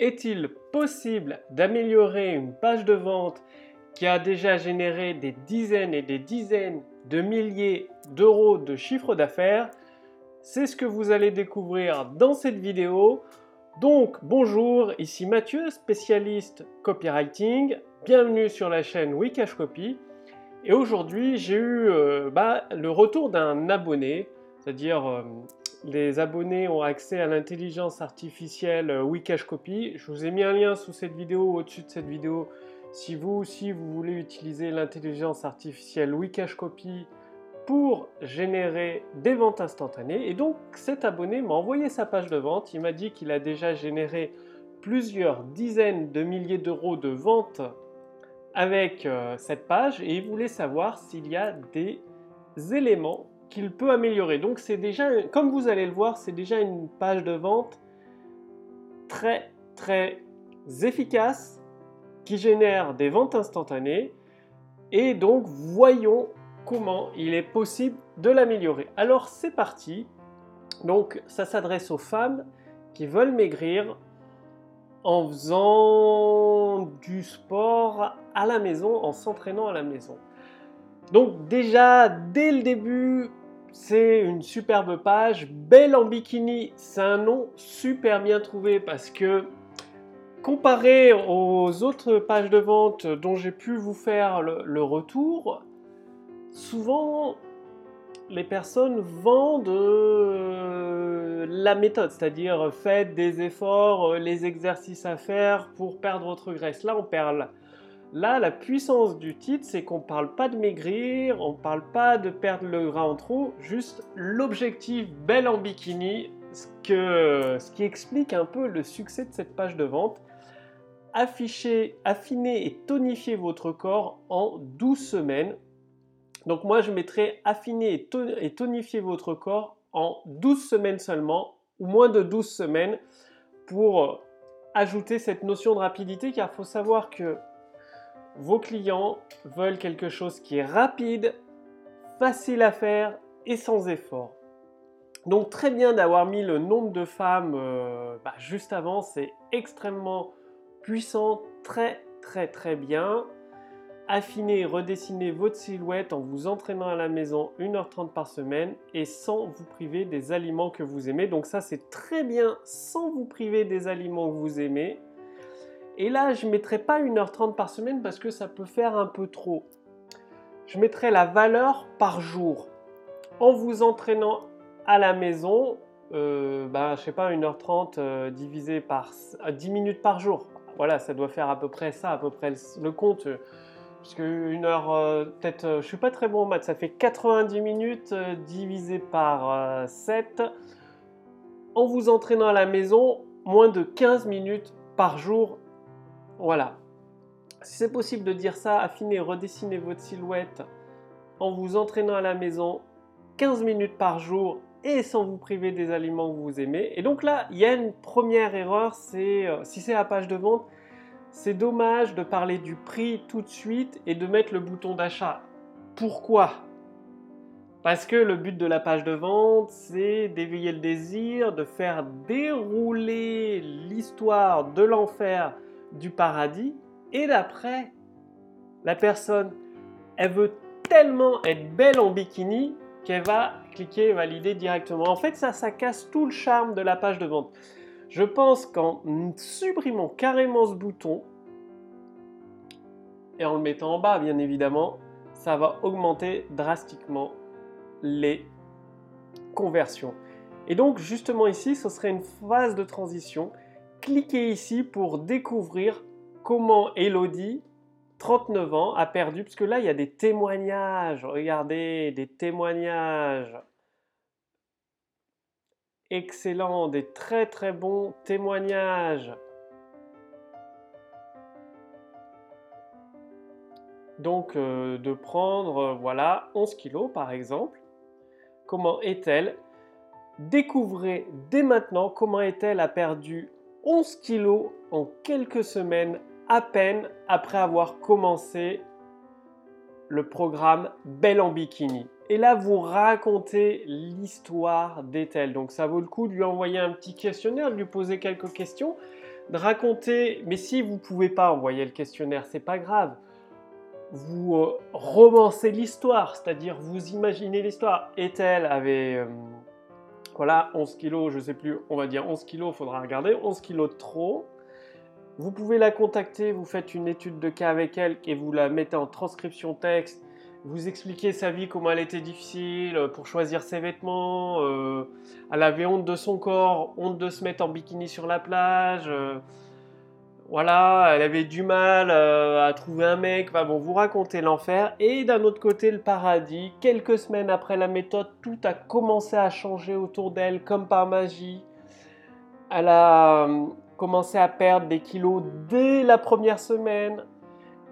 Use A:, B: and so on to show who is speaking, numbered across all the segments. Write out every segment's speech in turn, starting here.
A: Est-il possible d'améliorer une page de vente qui a déjà généré des dizaines et des dizaines de milliers d'euros de chiffre d'affaires? C'est ce que vous allez découvrir dans cette vidéo. Donc bonjour, ici Mathieu, spécialiste copywriting. Bienvenue sur la chaîne Wikash Copy. Et aujourd'hui, j'ai eu euh, bah, le retour d'un abonné, c'est-à-dire euh, les abonnés ont accès à l'intelligence artificielle euh, Wikash Copy. Je vous ai mis un lien sous cette vidéo, au-dessus de cette vidéo. Si vous aussi vous voulez utiliser l'intelligence artificielle Wikash Copy pour générer des ventes instantanées. Et donc cet abonné m'a envoyé sa page de vente. Il m'a dit qu'il a déjà généré plusieurs dizaines de milliers d'euros de ventes avec euh, cette page et il voulait savoir s'il y a des éléments qu'il peut améliorer. Donc c'est déjà, comme vous allez le voir, c'est déjà une page de vente très très efficace qui génère des ventes instantanées. Et donc voyons comment il est possible de l'améliorer. Alors c'est parti. Donc ça s'adresse aux femmes qui veulent maigrir en faisant du sport à la maison, en s'entraînant à la maison. Donc déjà, dès le début, c'est une superbe page. Belle en bikini, c'est un nom super bien trouvé parce que comparé aux autres pages de vente dont j'ai pu vous faire le, retour, souvent les personnes vendent euh, la méthode, c'est-à-dire faites des efforts, euh, les exercices à faire pour perdre votre graisse. Là, on perd Là, la puissance du titre, c'est qu'on ne parle pas de maigrir, on ne parle pas de perdre le gras en trop, juste l'objectif belle en bikini, ce, qui explique un peu le succès de cette page de vente. Afficher, affiner et tonifier votre corps en 12 semaines. Donc moi, je mettrai affiner et tonifier votre corps en 12 semaines seulement, ou moins de 12 semaines, pour ajouter cette notion de rapidité, car il faut savoir que vos clients veulent quelque chose qui est rapide, facile à faire et sans effort. Donc très bien d'avoir mis le nombre de femmes euh, bah, juste avant, c'est extrêmement puissant, très très très bien. Affinez et redessinez votre silhouette en vous entraînant à la maison 1h30 par semaine et sans vous priver des aliments que vous aimez. Donc ça c'est très bien sans vous priver des aliments que vous aimez. Et là, je ne mettrai pas 1h30 par semaine parce que ça peut faire un peu trop. Je mettrai la valeur par jour. En vous entraînant à la maison, euh, ben, je sais pas, 1h30 euh, divisé par 10 minutes par jour. Voilà, ça doit faire à peu près ça, à peu près le, compte. parce que une heure, euh, peut-être, je suis pas très bon en maths, ça fait 90 minutes divisé par 7. En vous entraînant à la maison, moins de 15 minutes par jour voilà. Si c'est possible de dire ça, affinez, redessinez votre silhouette en vous entraînant à la maison 15 minutes par jour et sans vous priver des aliments que vous aimez. Et donc là, il y a une première erreur, c'est euh, si c'est la page de vente, c'est dommage de parler du prix tout de suite et de mettre le bouton d'achat. Pourquoi? Parce que le but de la page de vente, c'est d'éveiller le désir, de faire dérouler l'histoire de l'enfer du paradis et d'après, la personne, elle veut tellement être belle en bikini qu'elle va cliquer valider directement. En fait, ça, ça casse tout le charme de la page de vente. Je pense qu'en supprimant carrément ce bouton et en le mettant en bas, bien évidemment, ça va augmenter drastiquement les conversions. Et donc, justement ici, ce serait une phase de transition cliquez ici pour découvrir comment Elodie, 39 ans, a perdu, parce que là, il y a des témoignages. Regardez, des témoignages. Excellent, des très très bons témoignages. Donc, euh, de prendre, euh, voilà, 11 kilos par exemple. Comment est-elle? Découvrez dès maintenant comment est-elle a perdu 11 kilos en quelques semaines à peine après avoir commencé le programme Belle en bikini. Et là, vous racontez l'histoire d'Ethel. Donc ça vaut le coup de lui envoyer un petit questionnaire, de lui poser quelques questions. de raconter, mais si vous pouvez pas envoyer le questionnaire, c'est pas grave. Vous euh, romancez l'histoire, c'est-à-dire vous imaginez l'histoire. Ethel avait, euh, voilà, 11 kilos, je sais plus, on va dire 11 kilos, faudra regarder, 11 kilos de trop. Vous pouvez la contacter, vous faites une étude de cas avec elle et vous la mettez en transcription texte. Vous expliquez sa vie, comment elle était difficile euh, pour choisir ses vêtements. Euh, elle avait honte de son corps, honte de se mettre en bikini sur la plage. Euh, voilà, elle avait du mal à trouver un mec. Enfin bon, vous racontez l'enfer. Et d'un autre côté, le paradis. Quelques semaines après la méthode, tout a commencé à changer autour d'elle comme par magie. Elle a commencé à perdre des kilos dès la première semaine.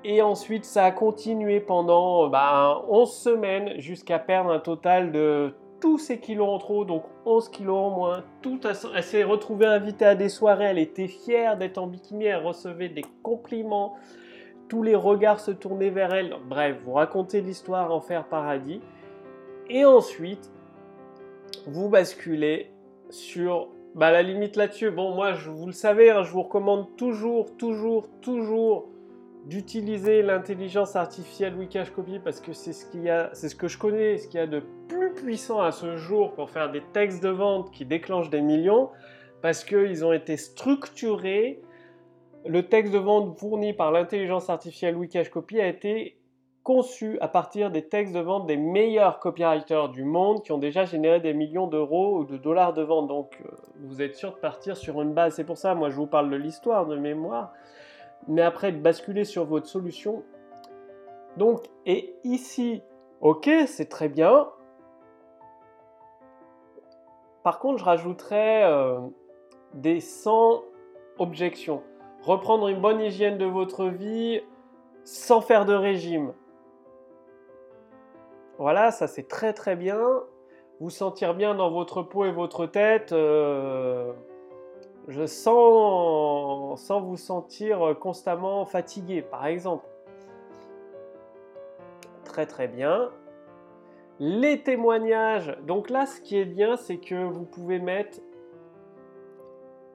A: Et ensuite, ça a continué pendant bah, 11 semaines jusqu'à perdre un total de tous ces kilos en trop, donc 11 kilos en moins. Tout, elle s'est retrouvée invitée à des soirées, elle était fière d'être en bikini, elle recevait des compliments, tous les regards se tournaient vers elle. Bref, vous racontez l'histoire Enfer Paradis. Et ensuite, vous basculez sur bah, la limite là-dessus, bon, moi, je, vous le savez, hein, je vous recommande toujours, toujours, toujours d'utiliser l'intelligence artificielle Wikash Copy parce que c'est ce qu'il y a, c'est ce que je connais, ce qu'il y a de plus puissant à ce jour pour faire des textes de vente qui déclenchent des millions, parce qu'ils ont été structurés. Le texte de vente fourni par l'intelligence artificielle Wikash Copy a été conçu à partir des textes de vente des meilleurs copywriters du monde qui ont déjà généré des millions d'euros ou de dollars de vente. Donc euh, vous êtes sûr de partir sur une base. C'est pour ça, moi je vous parle de l'histoire de mémoire. Mais après, basculer sur votre solution. Donc, et ici, ok, c'est très bien. Par contre, je rajouterais euh, des 100 objections. Reprendre une bonne hygiène de votre vie sans faire de régime voilà, ça c'est très très bien. Vous sentir bien dans votre peau et votre tête. Euh, je sens, sans vous sentir constamment fatigué, par exemple. Très très bien. Les témoignages. Donc là, ce qui est bien, c'est que vous pouvez mettre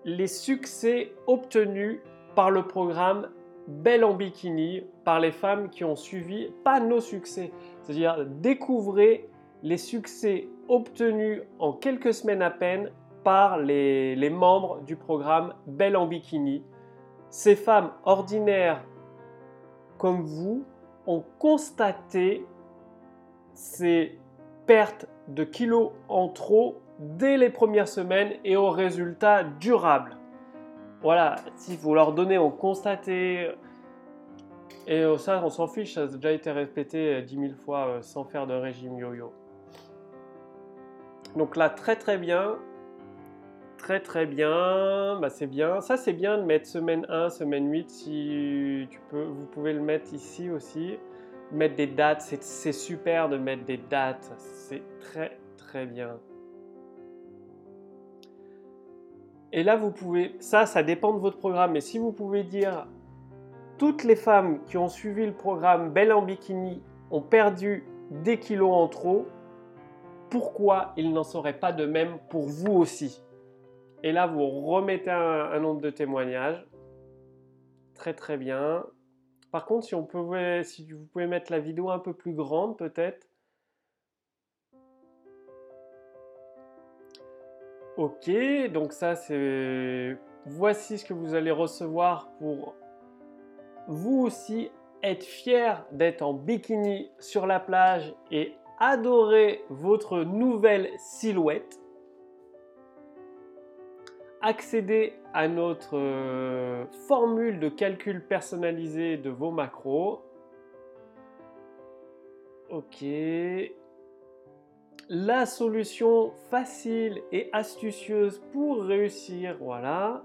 A: les succès obtenus par le programme Belle en bikini par les femmes qui ont suivi, pas nos succès, c'est-à-dire découvrez les succès obtenus en quelques semaines à peine par les, membres du programme Belle en bikini. Ces femmes ordinaires comme vous ont constaté ces pertes de kilos en trop dès les premières semaines et aux résultats durables. Voilà, si vous leur donnez, on constaté. Et euh, ça, on s'en fiche, ça a déjà été répété 10 euh, 000 fois euh, sans faire de régime yo-yo. Donc là, très très bien. Très très bien. Bah, c'est bien. Ça, c'est bien de mettre semaine 1, semaine 8. Si tu peux, vous pouvez le mettre ici aussi. Mettre des dates, c'est super de mettre des dates. C'est très très bien. Et là, vous pouvez, ça, ça dépend de votre programme, mais si vous pouvez dire, toutes les femmes qui ont suivi le programme Belle en bikini ont perdu des kilos en trop, pourquoi il n'en serait pas de même pour vous aussi? Et là, vous remettez un, nombre de témoignages. Très très bien. Par contre, si, si vous pouvez mettre la vidéo un peu plus grande peut-être, Ok, donc ça c'est... Voici ce que vous allez recevoir pour vous aussi être fier d'être en bikini sur la plage et adorer votre nouvelle silhouette. Accéder à notre euh, formule de calcul personnalisé de vos macros. Ok la solution facile et astucieuse pour réussir, voilà.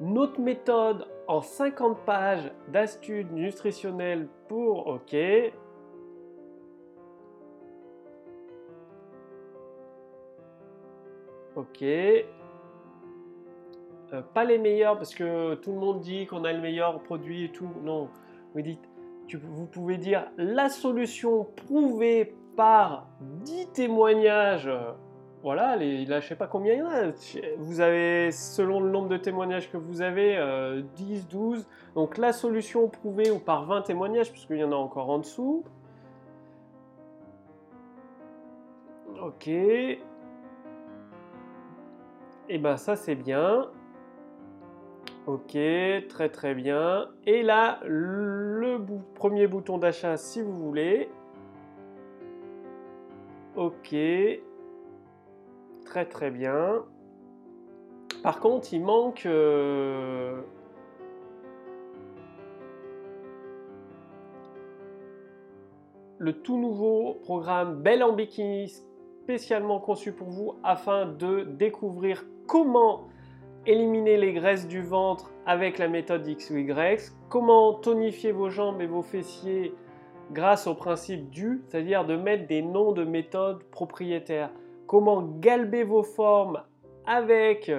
A: Notre méthode en 50 pages d'astuces nutritionnelles pour OK. OK. Euh, pas les meilleurs parce que tout le monde dit qu'on a le meilleur produit et tout. Non, vous vous pouvez dire la solution prouvée par 10 témoignages voilà, les, là, je sais pas combien il y en a. Vous avez, selon le nombre de témoignages que vous avez, 10, euh, 12. Donc la solution prouvée ou par 20 témoignages, puisqu'il y en a encore en dessous. Ok. Et eh ben ça c'est bien. Ok, très très bien. Et là, le premier bouton d'achat si vous voulez. Ok. Très très bien. Par contre, il manque... Euh, le tout nouveau programme Belle en Bikini spécialement conçu pour vous afin de découvrir comment éliminer les graisses du ventre avec la méthode X ou Y, comment tonifier vos jambes et vos fessiers grâce au principe du, c'est-à-dire de mettre des noms de méthodes propriétaires? Comment galber vos formes avec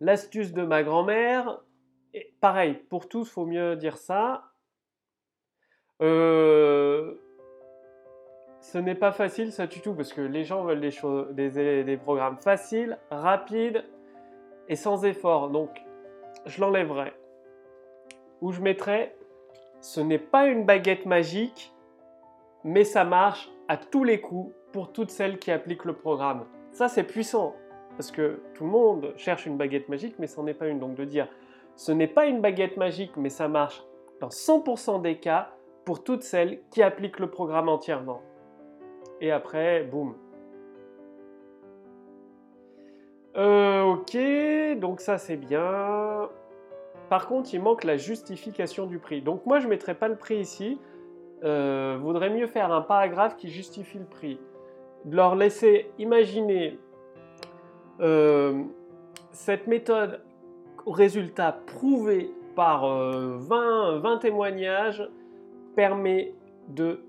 A: l'astuce de ma grand-mère? Pareil, pour tous, faut mieux dire ça. Euh, ce n'est pas facile ça du tout parce que les gens veulent des, choses, des programmes faciles, rapides et sans effort. Donc, je l'enlèverai. Ou je mettrai, ce n'est pas une baguette magique, mais ça marche à tous les coups pour toutes celles qui appliquent le programme. Ça, c'est puissant, parce que tout le monde cherche une baguette magique, mais ce n'en est pas une. Donc de dire, ce n'est pas une baguette magique, mais ça marche dans 100% des cas pour toutes celles qui appliquent le programme entièrement. Et après, boum. Ok, donc ça c'est bien. Par contre, il manque la justification du prix. Donc moi, je ne mettrai pas le prix ici. Euh, vaudrait mieux faire un paragraphe qui justifie le prix de leur laisser imaginer euh, cette méthode résultat prouvé par 20, euh, 20 témoignages permet de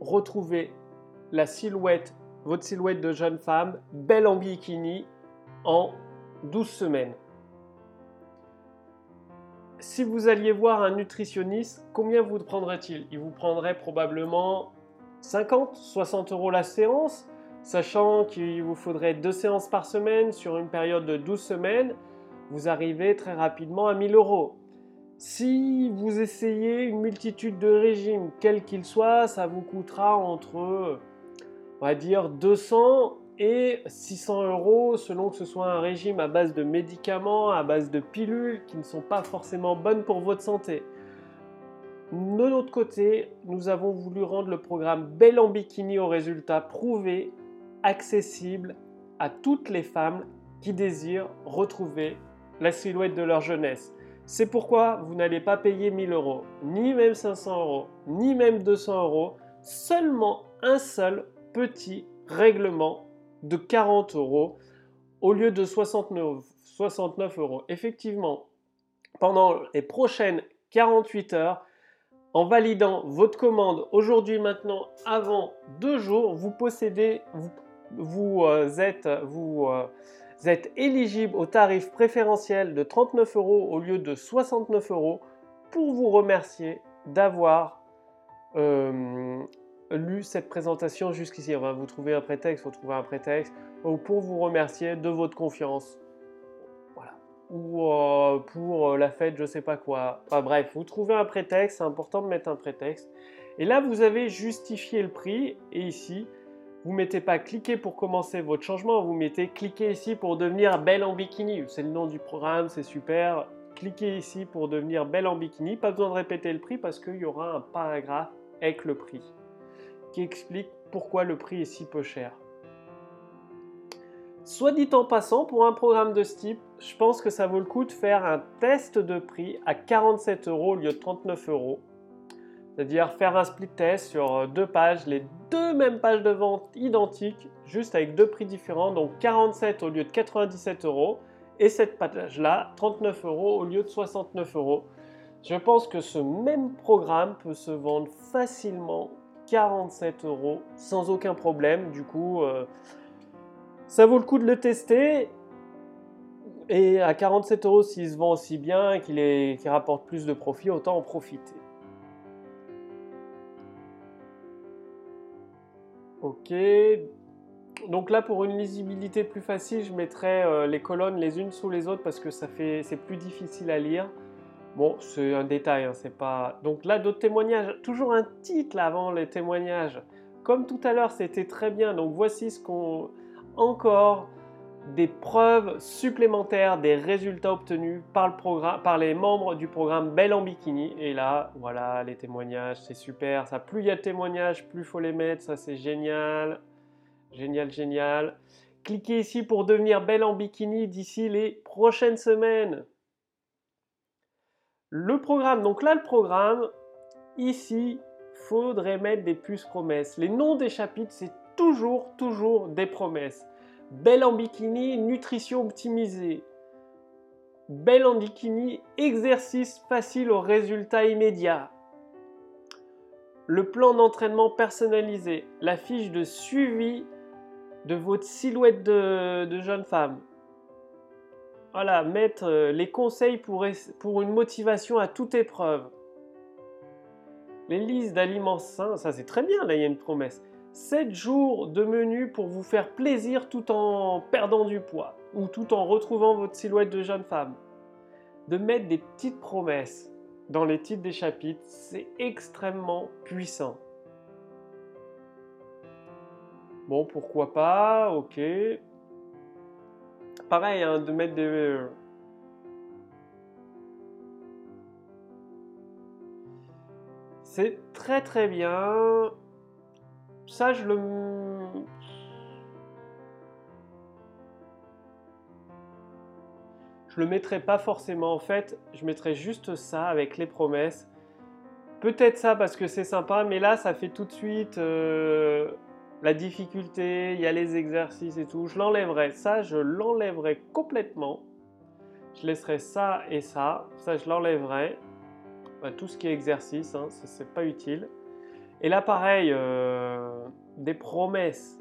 A: retrouver la silhouette, votre silhouette de jeune femme, belle en bikini, en 12 semaines. Si vous alliez voir un nutritionniste, combien vous prendrait-il? Il vous prendrait probablement 50, 60 euros la séance, sachant qu'il vous faudrait deux séances par semaine sur une période de 12 semaines, vous arrivez très rapidement à 1000 euros. Si vous essayez une multitude de régimes, quels qu'ils soient, ça vous coûtera entre, on va dire, 200 et 600 euros selon que ce soit un régime à base de médicaments, à base de pilules qui ne sont pas forcément bonnes pour votre santé. De l'autre côté, nous avons voulu rendre le programme Belle en bikini au résultat prouvé, accessible à toutes les femmes qui désirent retrouver la silhouette de leur jeunesse. C'est pourquoi vous n'allez pas payer 1000 euros, ni même 500 euros, ni même 200 euros, seulement un seul petit règlement de 40 euros au lieu de 69, 69 euros. Effectivement, pendant les prochaines 48 heures, en validant votre commande aujourd'hui, maintenant, avant deux jours, vous possédez, vous, euh, êtes, vous euh, êtes éligible au tarif préférentiel de 39 euros au lieu de 69 euros pour vous remercier d'avoir euh, lu cette présentation jusqu'ici. On va vous trouver un prétexte, vous trouver un prétexte, ou pour vous remercier de votre confiance ou euh, pour euh, la fête, je sais pas quoi. Enfin bref, vous trouvez un prétexte, c'est important de mettre un prétexte. Et là, vous avez justifié le prix. Et ici, vous mettez pas cliquer pour commencer votre changement, vous mettez cliquer ici pour devenir belle en bikini. C'est le nom du programme, c'est super. Cliquez ici pour devenir belle en bikini. Pas besoin de répéter le prix parce qu'il y aura un paragraphe avec le prix explique pourquoi le prix est si peu cher. Soit dit en passant, pour un programme de ce type, je pense que ça vaut le coup de faire un test de prix à 47 euros au lieu de 39 euros. C'est-à-dire faire un split test sur deux pages, les deux mêmes pages de vente identiques, juste avec deux prix différents, donc 47 au lieu de 97 euros, et cette page-là, 39 euros au lieu de 69 euros. Je pense que ce même programme peut se vendre facilement 47 euros sans aucun problème. Du coup, euh, ça vaut le coup de le tester. Et à 47 euros, s'il se vend aussi bien et qu'il rapporte plus de profit, autant en profiter. Ok. donc là, pour une lisibilité plus facile, je mettrai euh, les colonnes les unes sous les autres parce que ça fait, c'est plus difficile à lire. Bon, c'est un détail, hein, c'est pas. Donc là, d'autres témoignages. Toujours un titre avant les témoignages. Comme tout à l'heure, c'était très bien. Donc voici ce qu'on encore des preuves supplémentaires des résultats obtenus par, le programme, par les membres du programme Belle en Bikini. Et là, voilà, les témoignages, c'est super. Ça, plus il y a de témoignages, plus faut les mettre. Ça, c'est génial. Génial, génial. Cliquez ici pour devenir Belle en Bikini d'ici les prochaines semaines. Le programme, donc là, le programme, ici, faudrait mettre des puces promesses. Les noms des chapitres, c'est toujours, toujours des promesses. Belle en bikini, nutrition optimisée. Belle en bikini, exercice facile aux résultats immédiats. Le plan d'entraînement personnalisé, la fiche de suivi de votre silhouette de, jeune femme. Voilà, mettre euh, les conseils pour, pour une motivation à toute épreuve. Les listes d'aliments sains, ça c'est très bien, là il y a une promesse. 7 jours de menu pour vous faire plaisir tout en perdant du poids ou tout en retrouvant votre silhouette de jeune femme. De mettre des petites promesses dans les titres des chapitres, c'est extrêmement puissant. Bon, pourquoi pas, ok. Pareil, hein, de mettre des... C'est très très bien ça, je le... Je le mettrai pas forcément en fait, je mettrai juste ça avec les promesses. Peut-être ça parce que c'est sympa, mais là ça fait tout de suite euh, la difficulté, il y a les exercices et tout. Je l'enlèverai, ça je l'enlèverai complètement. Je laisserai ça et ça, ça je l'enlèverai. Bah, tout ce qui est exercice, hein, c'est pas utile. Et là, pareil, euh, des promesses.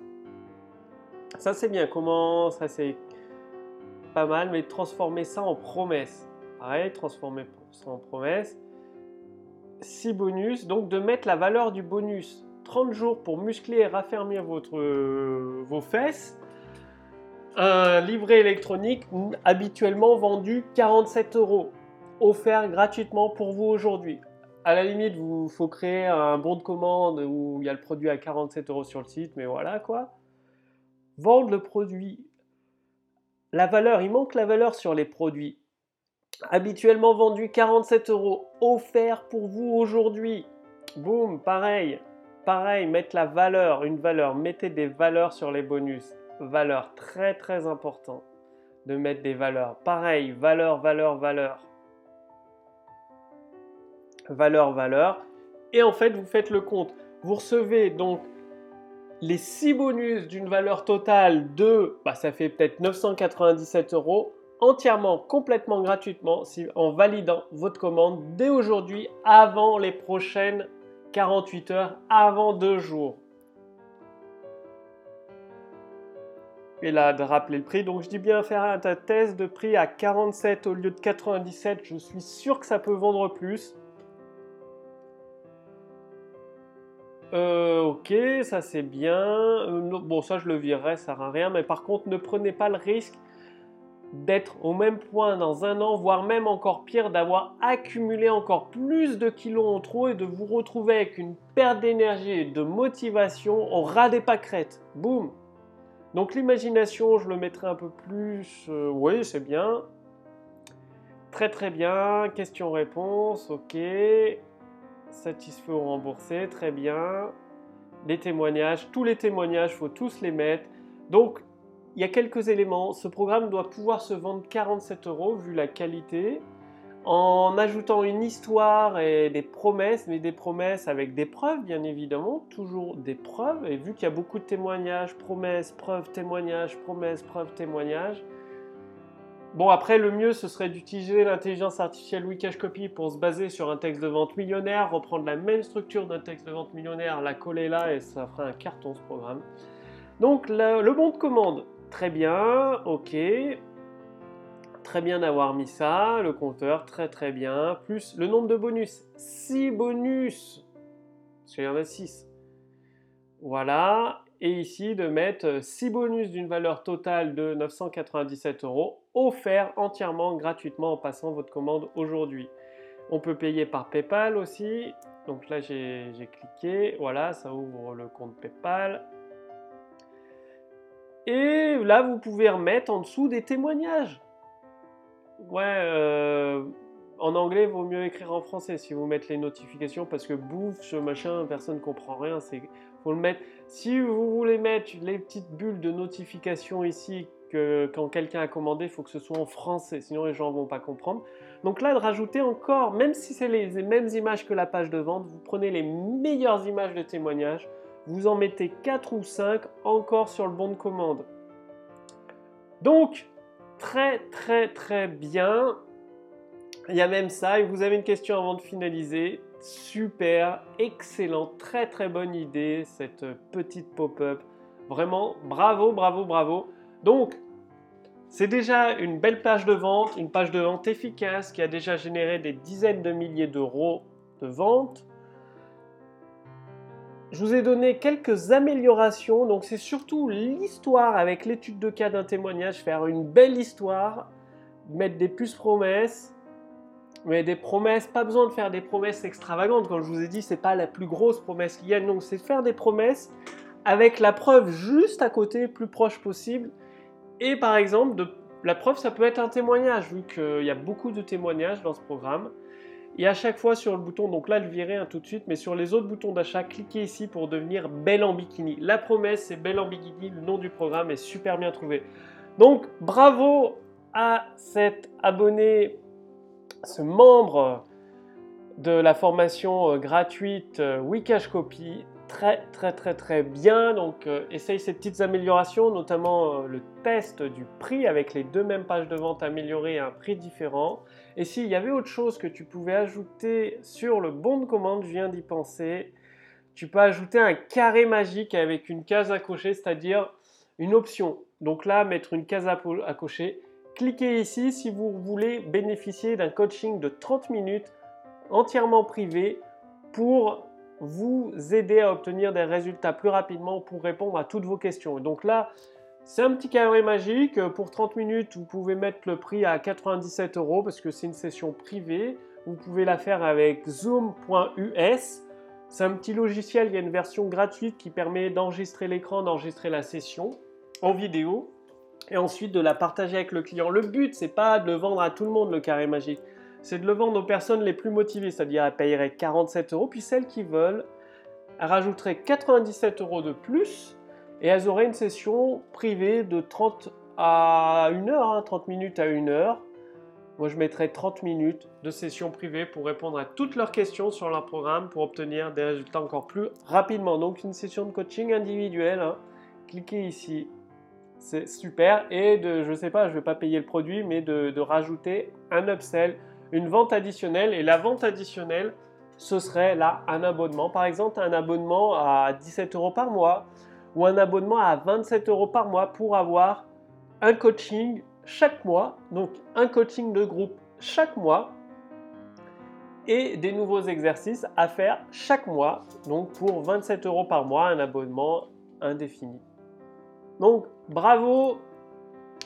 A: Ça, c'est bien. Comment ça, c'est pas mal, mais transformer ça en promesses. Pareil, transformer ça en promesses. 6 bonus, donc de mettre la valeur du bonus. 30 jours pour muscler et raffermir votre, vos fesses. Un livret électronique habituellement vendu 47 euros, offert gratuitement pour vous aujourd'hui à la limite, il faut créer un bon de commande où il y a le produit à 47 euros sur le site, mais voilà quoi. Vendre le produit. La valeur, il manque la valeur sur les produits. Habituellement vendu 47 euros, offert pour vous aujourd'hui. Boum, pareil. Pareil, mettre la valeur, une valeur, mettez des valeurs sur les bonus. Valeur très très important de mettre des valeurs. Pareil, valeur, valeur, valeur valeur, valeur. Et en fait, vous faites le compte. Vous recevez donc les 6 bonus d'une valeur totale de, bah, ça fait peut-être 997 euros, entièrement, complètement gratuitement, en validant votre commande dès aujourd'hui, avant les prochaines 48 heures, avant deux jours. Et là, de rappeler le prix. Donc, je dis bien faire un test de prix à 47 au lieu de 97. Je suis sûr que ça peut vendre plus. Euh, ok, ça c'est bien. Euh, bon, ça je le virerai, ça sert à rien. Mais par contre, ne prenez pas le risque d'être au même point dans un an, voire même encore pire, d'avoir accumulé encore plus de kilos en trop et de vous retrouver avec une perte d'énergie et de motivation au ras des pâquerettes. Boum Donc l'imagination, je le mettrai un peu plus... Euh, oui, c'est bien. Très très bien. Question-réponse, ok satisfait ou remboursé, très bien. Les témoignages, tous les témoignages, faut tous les mettre. Donc, il y a quelques éléments. Ce programme doit pouvoir se vendre 47 euros vu la qualité, en ajoutant une histoire et des promesses, mais des promesses avec des preuves, bien évidemment, toujours des preuves. Et vu qu'il y a beaucoup de témoignages, promesses, preuves, témoignages, promesses, preuves, témoignages, Bon, après, le mieux, ce serait d'utiliser l'intelligence artificielle Wikash Copy pour se baser sur un texte de vente millionnaire, reprendre la même structure d'un texte de vente millionnaire, la coller là et ça fera un carton ce programme. Donc, le bon de commande, très bien, ok. Très bien d'avoir mis ça, le compteur, très très bien. Plus le nombre de bonus, 6 bonus. Parce qu'il y en a 6. Voilà. et ici de mettre 6 bonus d'une valeur totale de 997 euros offerts entièrement gratuitement en passant votre commande aujourd'hui. On peut payer par PayPal aussi. Donc là, j'ai cliqué. Voilà, ça ouvre le compte PayPal. Et là, vous pouvez remettre en dessous des témoignages. Ouais, euh, en anglais, il vaut mieux écrire en français si vous mettez les notifications parce que bouffe, ce machin, personne ne comprend rien. C'est faut le mettre. Si vous voulez mettre les petites bulles de notification ici que quand quelqu'un a commandé, il faut que ce soit en français, sinon les gens vont pas comprendre. Donc là, de rajouter encore, même si c'est les mêmes images que la page de vente, vous prenez les meilleures images de témoignage, vous en mettez 4 ou 5 encore sur le bon de commande. Donc, très très très bien. Il y a même ça, et vous avez une question avant de finaliser. Super, excellent, très très bonne idée, cette petite pop-up. Vraiment, bravo, bravo, bravo. Donc, c'est déjà une belle page de vente, une page de vente efficace qui a déjà généré des dizaines de milliers d'euros de vente. Je vous ai donné quelques améliorations, donc c'est surtout l'histoire avec l'étude de cas d'un témoignage, faire une belle histoire, mettre des puces promesses, mais des promesses, pas besoin de faire des promesses extravagantes, comme je vous ai dit, c'est pas la plus grosse promesse qu'il y a, non, c'est faire des promesses avec la preuve juste à côté, plus proche possible, et par exemple, de, la preuve, ça peut être un témoignage, vu qu'il y a beaucoup de témoignages dans ce programme. Et à chaque fois sur le bouton, donc là je virai tout de suite, mais sur les autres boutons d'achat, cliquez ici pour devenir Belle en Bikini. La promesse, c'est Belle en Bikini, le nom du programme est super bien trouvé. Donc bravo à cet abonné, ce membre de la formation euh, gratuite euh, Wikash Copy très très très très bien. Donc euh, essaye ces petites améliorations, notamment euh, le test du prix avec les deux mêmes pages de vente améliorées à un prix différent. Et s'il y avait autre chose que tu pouvais ajouter sur le bon de commande, je viens d'y penser. Tu peux ajouter un carré magique avec une case à cocher, c'est-à-dire une option. Donc là, mettre une case à, à cocher. Cliquez ici si vous voulez bénéficier d'un coaching de 30 minutes entièrement privé pour vous aider à obtenir des résultats plus rapidement pour répondre à toutes vos questions. donc là, c'est un petit carré magique. Pour 30 minutes, vous pouvez mettre le prix à 97 euros parce que c'est une session privée. Vous pouvez la faire avec zoom.us. C'est un petit logiciel, il y a une version gratuite qui permet d'enregistrer l'écran, d'enregistrer la session en vidéo et ensuite de la partager avec le client. Le but, c'est pas de le vendre à tout le monde le carré magique c'est de le vendre aux personnes les plus motivées, c'est-à-dire elles paieraient 47 euros, puis celles qui veulent, rajouteraient 97 euros de plus et elles auraient une session privée de 30 à 1 heure, 30 hein, minutes à 1 heure. Moi, je mettrais 30 minutes de session privée pour répondre à toutes leurs questions sur leur programme pour obtenir des résultats encore plus rapidement. Donc, une session de coaching individuelle. Hein. Cliquez ici. C'est super. Et de, je ne sais pas, je ne vais pas payer le produit, mais de rajouter un upsell une vente additionnelle. Et la vente additionnelle, ce serait là un abonnement. Par exemple, un abonnement à 17 euros par mois ou un abonnement à 27 euros par mois pour avoir un coaching chaque mois. Donc un coaching de groupe chaque mois et des nouveaux exercices à faire chaque mois. Donc pour 27 euros par mois, un abonnement indéfini. Donc bravo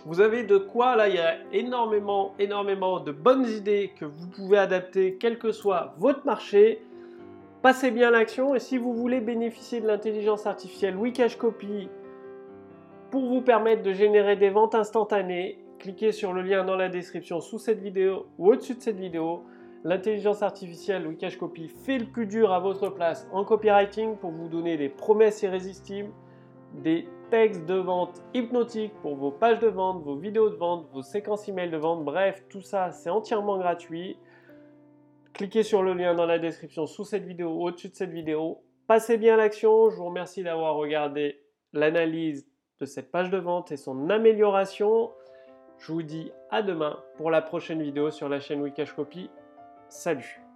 A: vous avez de quoi, là, il y a énormément, énormément de bonnes idées que vous pouvez adapter, quel que soit votre marché. Passez bien l'action et si vous voulez bénéficier de l'intelligence artificielle Wikash Copy pour vous permettre de générer des ventes instantanées, cliquez sur le lien dans la description sous cette vidéo ou au-dessus de cette vidéo. L'intelligence artificielle Wikash Copy fait le plus dur à votre place en copywriting pour vous donner des promesses irrésistibles, des textes de vente hypnotiques pour vos pages de vente, vos vidéos de vente, vos séquences email de vente. Bref, tout ça, c'est entièrement gratuit. Cliquez sur le lien dans la description sous cette vidéo, au-dessus de cette vidéo. Passez bien l'action. Je vous remercie d'avoir regardé l'analyse de cette page de vente et son amélioration. Je vous dis à demain pour la prochaine vidéo sur la chaîne Wikash Copy. Salut